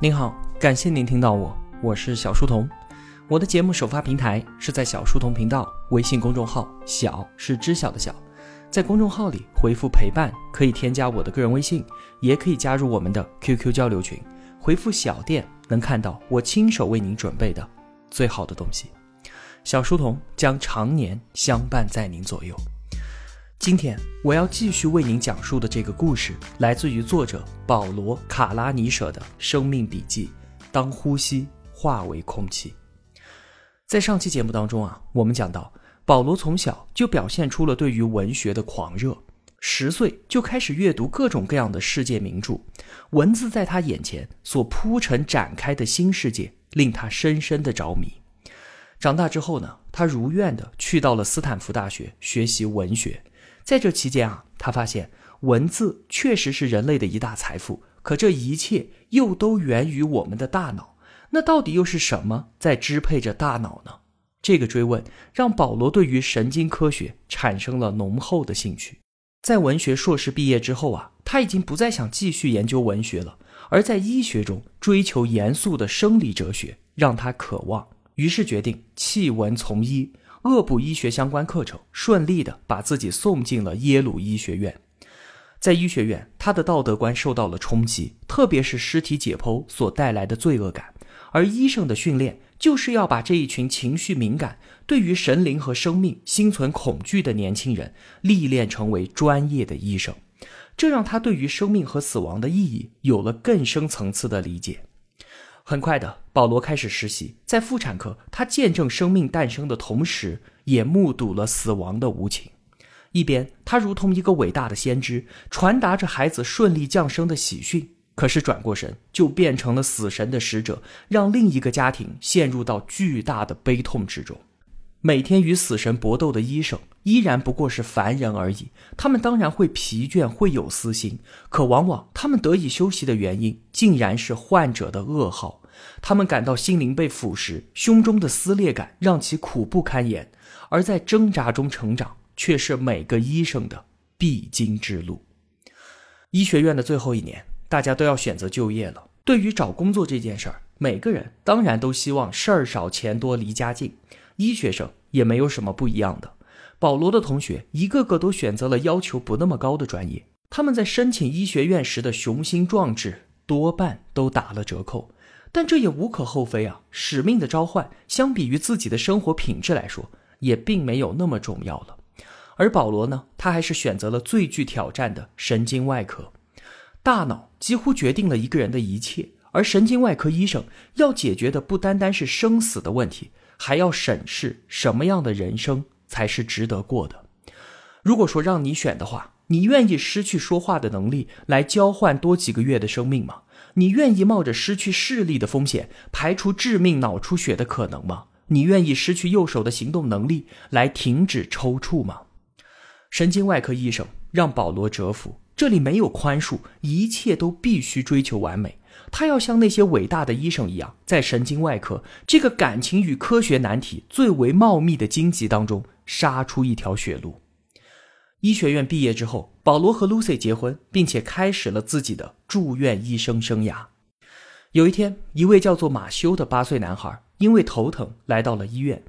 您好，感谢您听到我，我是小书童。我的节目首发平台是在小书童频道微信公众号，小是知晓的小。在公众号里回复陪伴，可以添加我的个人微信，也可以加入我们的 QQ 交流群。回复小店能看到我亲手为您准备的最好的东西。小书童将常年相伴在您左右。今天我要继续为您讲述的这个故事，来自于作者保罗·卡拉尼舍的生命笔记。当呼吸化为空气，在上期节目当中啊，我们讲到保罗从小就表现出了对于文学的狂热，十岁就开始阅读各种各样的世界名著，文字在他眼前所铺陈展开的新世界，令他深深的着迷。长大之后呢，他如愿的去到了斯坦福大学学习文学。在这期间啊，他发现文字确实是人类的一大财富，可这一切又都源于我们的大脑。那到底又是什么在支配着大脑呢？这个追问让保罗对于神经科学产生了浓厚的兴趣。在文学硕士毕业之后啊，他已经不再想继续研究文学了，而在医学中追求严肃的生理哲学让他渴望，于是决定弃文从医。恶补医学相关课程，顺利的把自己送进了耶鲁医学院。在医学院，他的道德观受到了冲击，特别是尸体解剖所带来的罪恶感。而医生的训练，就是要把这一群情绪敏感、对于神灵和生命心存恐惧的年轻人历练成为专业的医生。这让他对于生命和死亡的意义有了更深层次的理解。很快的，保罗开始实习。在妇产科，他见证生命诞生的同时，也目睹了死亡的无情。一边，他如同一个伟大的先知，传达着孩子顺利降生的喜讯；可是转过身，就变成了死神的使者，让另一个家庭陷入到巨大的悲痛之中。每天与死神搏斗的医生，依然不过是凡人而已。他们当然会疲倦，会有私心，可往往他们得以休息的原因，竟然是患者的噩耗。他们感到心灵被腐蚀，胸中的撕裂感让其苦不堪言。而在挣扎中成长，却是每个医生的必经之路。医学院的最后一年，大家都要选择就业了。对于找工作这件事儿，每个人当然都希望事儿少、钱多、离家近。医学生也没有什么不一样的。保罗的同学一个个都选择了要求不那么高的专业，他们在申请医学院时的雄心壮志多半都打了折扣。但这也无可厚非啊！使命的召唤相比于自己的生活品质来说，也并没有那么重要了。而保罗呢，他还是选择了最具挑战的神经外科。大脑几乎决定了一个人的一切，而神经外科医生要解决的不单单是生死的问题。还要审视什么样的人生才是值得过的。如果说让你选的话，你愿意失去说话的能力来交换多几个月的生命吗？你愿意冒着失去视力的风险排除致命脑出血的可能吗？你愿意失去右手的行动能力来停止抽搐吗？神经外科医生让保罗折服，这里没有宽恕，一切都必须追求完美。他要像那些伟大的医生一样，在神经外科这个感情与科学难题最为茂密的荆棘当中杀出一条血路。医学院毕业之后，保罗和 Lucy 结婚，并且开始了自己的住院医生生涯。有一天，一位叫做马修的八岁男孩因为头疼来到了医院，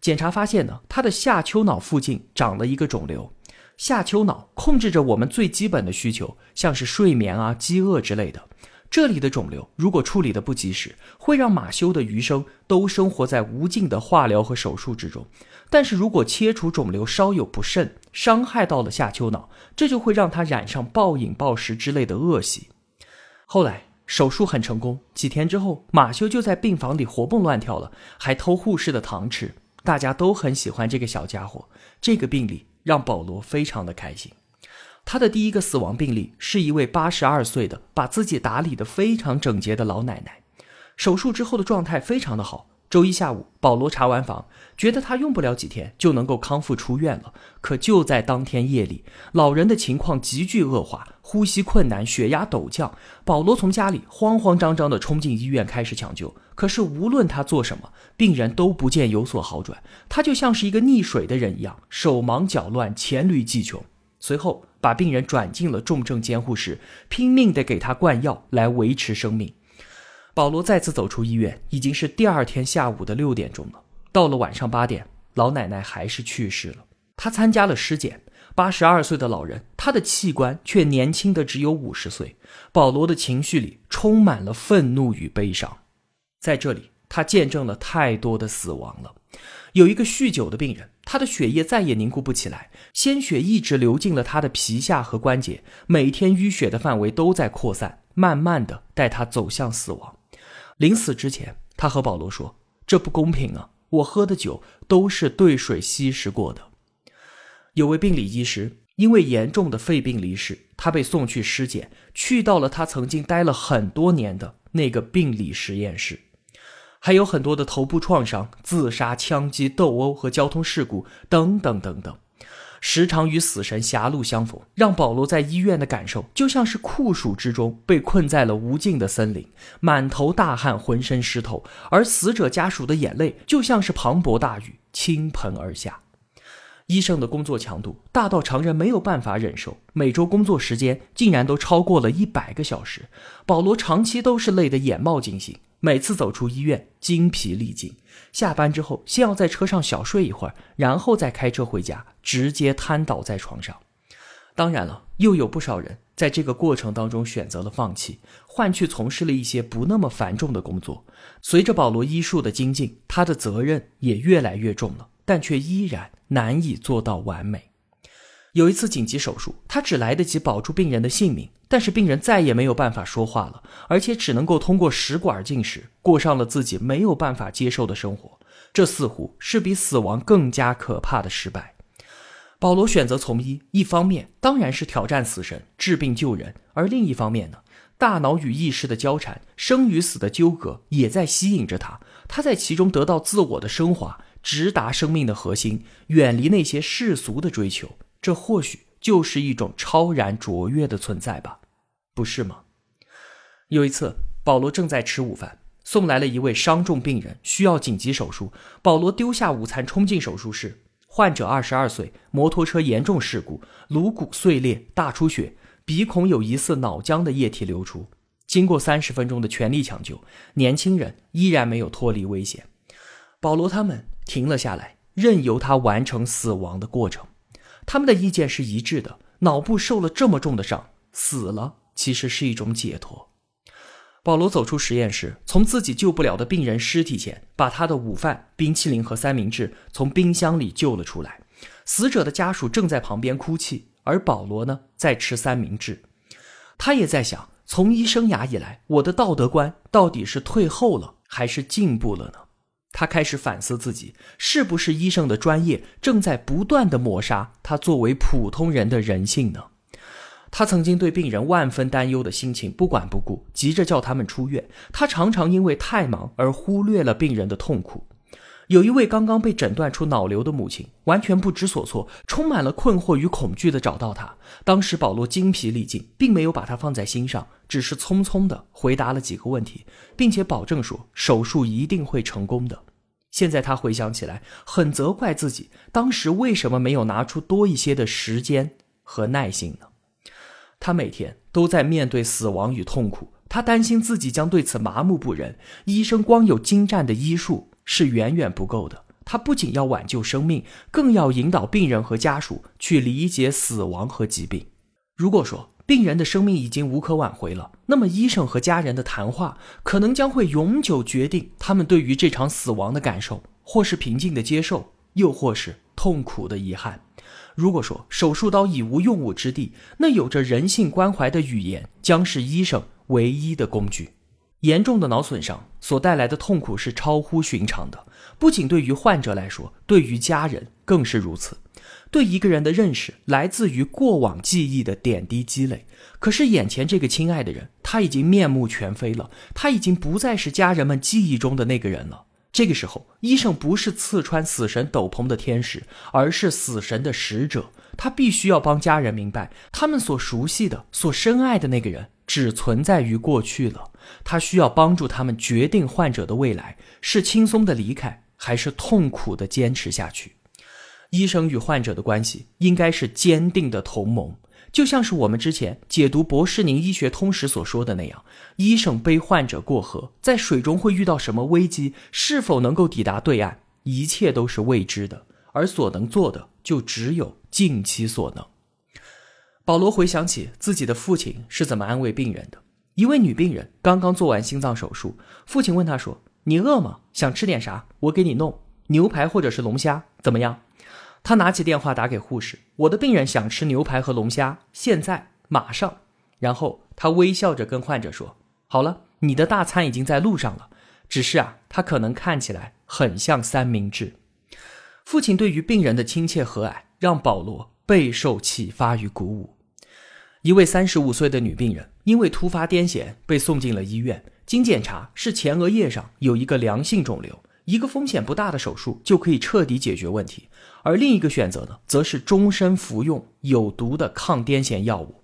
检查发现呢，他的下丘脑附近长了一个肿瘤。下丘脑控制着我们最基本的需求，像是睡眠啊、饥饿之类的。这里的肿瘤如果处理的不及时，会让马修的余生都生活在无尽的化疗和手术之中。但是如果切除肿瘤稍有不慎，伤害到了下丘脑，这就会让他染上暴饮暴食之类的恶习。后来手术很成功，几天之后，马修就在病房里活蹦乱跳了，还偷护士的糖吃。大家都很喜欢这个小家伙。这个病例让保罗非常的开心。他的第一个死亡病例是一位八十二岁的、把自己打理得非常整洁的老奶奶，手术之后的状态非常的好。周一下午，保罗查完房，觉得他用不了几天就能够康复出院了。可就在当天夜里，老人的情况急剧恶化，呼吸困难，血压陡降。保罗从家里慌慌张张地冲进医院开始抢救，可是无论他做什么，病人都不见有所好转。他就像是一个溺水的人一样，手忙脚乱，黔驴技穷。随后。把病人转进了重症监护室，拼命地给他灌药来维持生命。保罗再次走出医院，已经是第二天下午的六点钟了。到了晚上八点，老奶奶还是去世了。她参加了尸检，八十二岁的老人，他的器官却年轻的只有五十岁。保罗的情绪里充满了愤怒与悲伤。在这里，他见证了太多的死亡了。有一个酗酒的病人，他的血液再也凝固不起来，鲜血一直流进了他的皮下和关节，每天淤血的范围都在扩散，慢慢的带他走向死亡。临死之前，他和保罗说：“这不公平啊！我喝的酒都是兑水稀释过的。”有位病理医师因为严重的肺病离世，他被送去尸检，去到了他曾经待了很多年的那个病理实验室。还有很多的头部创伤、自杀、枪击、斗殴和交通事故等等等等。时常与死神狭路相逢，让保罗在医院的感受就像是酷暑之中被困在了无尽的森林，满头大汗，浑身湿透；而死者家属的眼泪就像是磅礴大雨倾盆而下。医生的工作强度大到常人没有办法忍受，每周工作时间竟然都超过了一百个小时。保罗长期都是累得眼冒金星。每次走出医院，精疲力尽。下班之后，先要在车上小睡一会儿，然后再开车回家，直接瘫倒在床上。当然了，又有不少人在这个过程当中选择了放弃，换去从事了一些不那么繁重的工作。随着保罗医术的精进，他的责任也越来越重了，但却依然难以做到完美。有一次紧急手术，他只来得及保住病人的性命。但是病人再也没有办法说话了，而且只能够通过食管进食，过上了自己没有办法接受的生活。这似乎是比死亡更加可怕的失败。保罗选择从医，一方面当然是挑战死神、治病救人，而另一方面呢，大脑与意识的交缠、生与死的纠葛也在吸引着他。他在其中得到自我的升华，直达生命的核心，远离那些世俗的追求。这或许。就是一种超然卓越的存在吧，不是吗？有一次，保罗正在吃午饭，送来了一位伤重病人，需要紧急手术。保罗丢下午餐，冲进手术室。患者二十二岁，摩托车严重事故，颅骨碎裂，大出血，鼻孔有疑似脑浆的液体流出。经过三十分钟的全力抢救，年轻人依然没有脱离危险。保罗他们停了下来，任由他完成死亡的过程。他们的意见是一致的：脑部受了这么重的伤，死了其实是一种解脱。保罗走出实验室，从自己救不了的病人尸体前，把他的午饭、冰淇淋和三明治从冰箱里救了出来。死者的家属正在旁边哭泣，而保罗呢，在吃三明治。他也在想：从医生涯以来，我的道德观到底是退后了，还是进步了呢？他开始反思自己是不是医生的专业正在不断的抹杀他作为普通人的人性呢？他曾经对病人万分担忧的心情不管不顾，急着叫他们出院。他常常因为太忙而忽略了病人的痛苦。有一位刚刚被诊断出脑瘤的母亲，完全不知所措，充满了困惑与恐惧的找到他。当时保罗精疲力尽，并没有把他放在心上，只是匆匆的回答了几个问题，并且保证说手术一定会成功的。现在他回想起来，很责怪自己当时为什么没有拿出多一些的时间和耐心呢？他每天都在面对死亡与痛苦，他担心自己将对此麻木不仁。医生光有精湛的医术是远远不够的，他不仅要挽救生命，更要引导病人和家属去理解死亡和疾病。如果说，病人的生命已经无可挽回了，那么医生和家人的谈话可能将会永久决定他们对于这场死亡的感受，或是平静的接受，又或是痛苦的遗憾。如果说手术刀已无用武之地，那有着人性关怀的语言将是医生唯一的工具。严重的脑损伤所带来的痛苦是超乎寻常的，不仅对于患者来说，对于家人更是如此。对一个人的认识来自于过往记忆的点滴积累，可是眼前这个亲爱的人，他已经面目全非了，他已经不再是家人们记忆中的那个人了。这个时候，医生不是刺穿死神斗篷的天使，而是死神的使者。他必须要帮家人明白，他们所熟悉的、所深爱的那个人，只存在于过去了。他需要帮助他们决定患者的未来是轻松的离开，还是痛苦的坚持下去。医生与患者的关系应该是坚定的同盟。就像是我们之前解读博士宁医学通识所说的那样，医生背患者过河，在水中会遇到什么危机，是否能够抵达对岸，一切都是未知的，而所能做的就只有尽其所能。保罗回想起自己的父亲是怎么安慰病人的。一位女病人刚刚做完心脏手术，父亲问她说：“你饿吗？想吃点啥？我给你弄牛排或者是龙虾，怎么样？”她拿起电话打给护士：“我的病人想吃牛排和龙虾，现在马上。”然后她微笑着跟患者说：“好了，你的大餐已经在路上了。只是啊，它可能看起来很像三明治。”父亲对于病人的亲切和蔼，让保罗备受启发与鼓舞。一位三十五岁的女病人因为突发癫痫被送进了医院，经检查是前额叶上有一个良性肿瘤，一个风险不大的手术就可以彻底解决问题，而另一个选择呢，则是终身服用有毒的抗癫痫药物。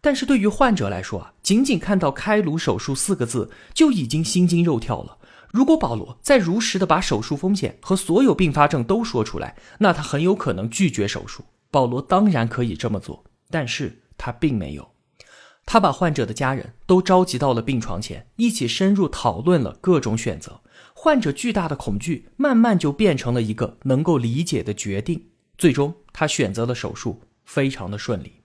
但是对于患者来说啊，仅仅看到“开颅手术”四个字就已经心惊肉跳了。如果保罗再如实的把手术风险和所有并发症都说出来，那他很有可能拒绝手术。保罗当然可以这么做，但是。他并没有，他把患者的家人都召集到了病床前，一起深入讨论了各种选择。患者巨大的恐惧慢慢就变成了一个能够理解的决定。最终，他选择了手术，非常的顺利。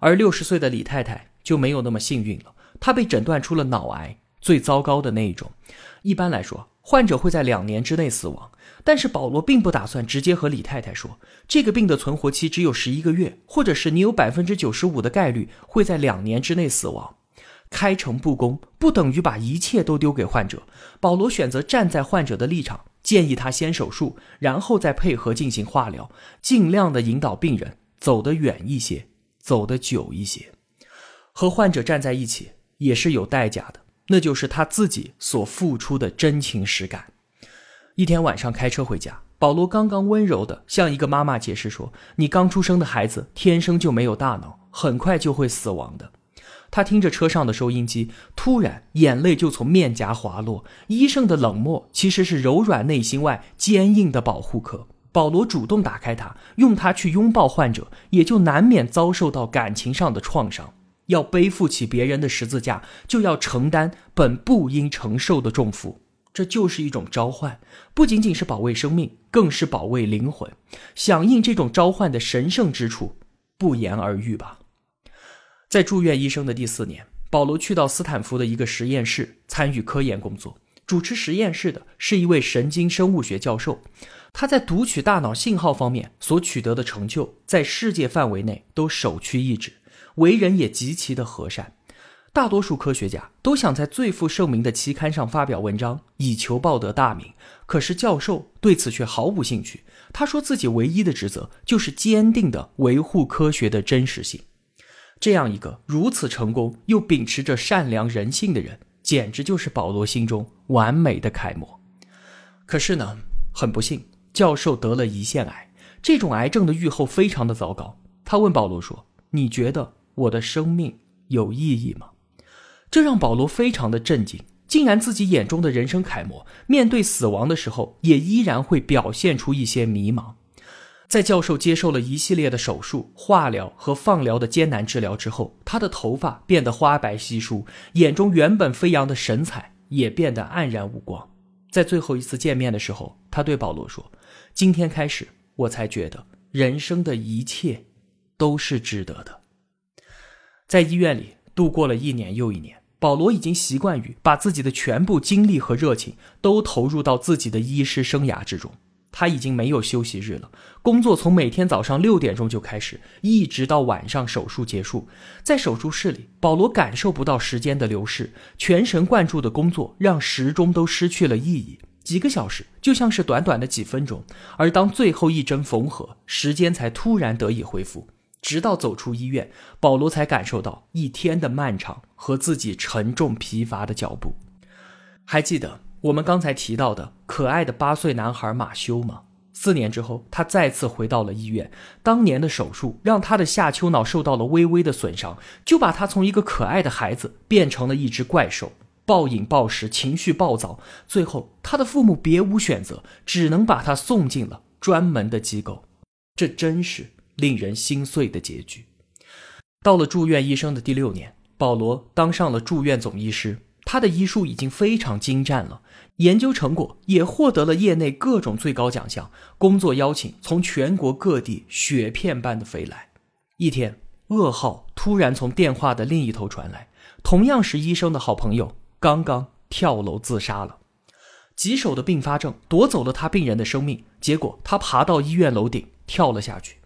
而六十岁的李太太就没有那么幸运了，她被诊断出了脑癌，最糟糕的那一种。一般来说，患者会在两年之内死亡。但是保罗并不打算直接和李太太说，这个病的存活期只有十一个月，或者是你有百分之九十五的概率会在两年之内死亡。开诚布公不等于把一切都丢给患者。保罗选择站在患者的立场，建议他先手术，然后再配合进行化疗，尽量的引导病人走得远一些，走得久一些。和患者站在一起也是有代价的，那就是他自己所付出的真情实感。一天晚上开车回家，保罗刚刚温柔的向一个妈妈解释说：“你刚出生的孩子天生就没有大脑，很快就会死亡的。”他听着车上的收音机，突然眼泪就从面颊滑落。医生的冷漠其实是柔软内心外坚硬的保护壳。保罗主动打开它，用它去拥抱患者，也就难免遭受到感情上的创伤。要背负起别人的十字架，就要承担本不应承受的重负。这就是一种召唤，不仅仅是保卫生命，更是保卫灵魂。响应这种召唤的神圣之处，不言而喻吧。在住院医生的第四年，保罗去到斯坦福的一个实验室参与科研工作。主持实验室的是一位神经生物学教授，他在读取大脑信号方面所取得的成就，在世界范围内都首屈一指，为人也极其的和善。大多数科学家都想在最负盛名的期刊上发表文章，以求报得大名。可是教授对此却毫无兴趣。他说自己唯一的职责就是坚定地维护科学的真实性。这样一个如此成功又秉持着善良人性的人，简直就是保罗心中完美的楷模。可是呢，很不幸，教授得了胰腺癌。这种癌症的预后非常的糟糕。他问保罗说：“你觉得我的生命有意义吗？”这让保罗非常的震惊，竟然自己眼中的人生楷模，面对死亡的时候，也依然会表现出一些迷茫。在教授接受了一系列的手术、化疗和放疗的艰难治疗之后，他的头发变得花白稀疏，眼中原本飞扬的神采也变得黯然无光。在最后一次见面的时候，他对保罗说：“今天开始，我才觉得人生的一切都是值得的。”在医院里度过了一年又一年。保罗已经习惯于把自己的全部精力和热情都投入到自己的医师生涯之中。他已经没有休息日了，工作从每天早上六点钟就开始，一直到晚上手术结束。在手术室里，保罗感受不到时间的流逝，全神贯注的工作让时钟都失去了意义。几个小时就像是短短的几分钟，而当最后一针缝合，时间才突然得以恢复。直到走出医院，保罗才感受到一天的漫长和自己沉重疲乏的脚步。还记得我们刚才提到的可爱的八岁男孩马修吗？四年之后，他再次回到了医院。当年的手术让他的下丘脑受到了微微的损伤，就把他从一个可爱的孩子变成了一只怪兽，暴饮暴食，情绪暴躁。最后，他的父母别无选择，只能把他送进了专门的机构。这真是……令人心碎的结局。到了住院医生的第六年，保罗当上了住院总医师。他的医术已经非常精湛了，研究成果也获得了业内各种最高奖项，工作邀请从全国各地雪片般的飞来。一天，噩耗突然从电话的另一头传来，同样是医生的好朋友刚刚跳楼自杀了。棘手的并发症夺走了他病人的生命，结果他爬到医院楼顶跳了下去。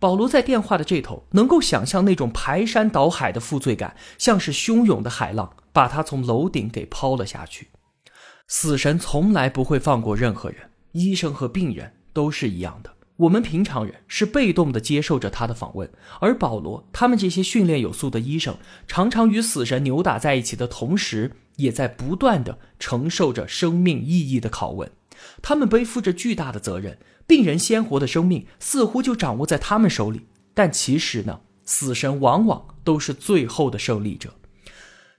保罗在电话的这头能够想象那种排山倒海的负罪感，像是汹涌的海浪，把他从楼顶给抛了下去。死神从来不会放过任何人，医生和病人都是一样的。我们平常人是被动的接受着他的访问，而保罗他们这些训练有素的医生，常常与死神扭打在一起的同时，也在不断的承受着生命意义的拷问。他们背负着巨大的责任。病人鲜活的生命似乎就掌握在他们手里，但其实呢，死神往往都是最后的胜利者。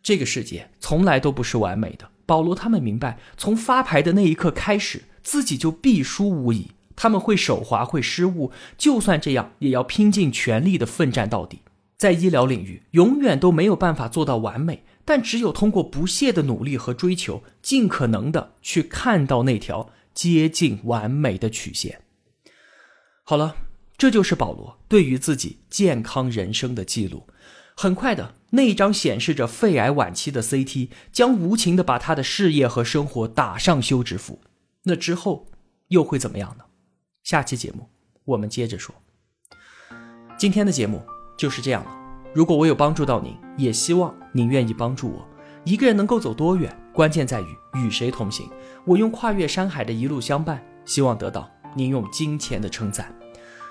这个世界从来都不是完美的。保罗他们明白，从发牌的那一刻开始，自己就必输无疑。他们会手滑，会失误，就算这样，也要拼尽全力的奋战到底。在医疗领域，永远都没有办法做到完美，但只有通过不懈的努力和追求，尽可能的去看到那条。接近完美的曲线。好了，这就是保罗对于自己健康人生的记录。很快的，那一张显示着肺癌晚期的 CT 将无情的把他的事业和生活打上休止符。那之后又会怎么样呢？下期节目我们接着说。今天的节目就是这样了。如果我有帮助到您，也希望您愿意帮助我。一个人能够走多远，关键在于与谁同行。我用跨越山海的一路相伴，希望得到您用金钱的称赞。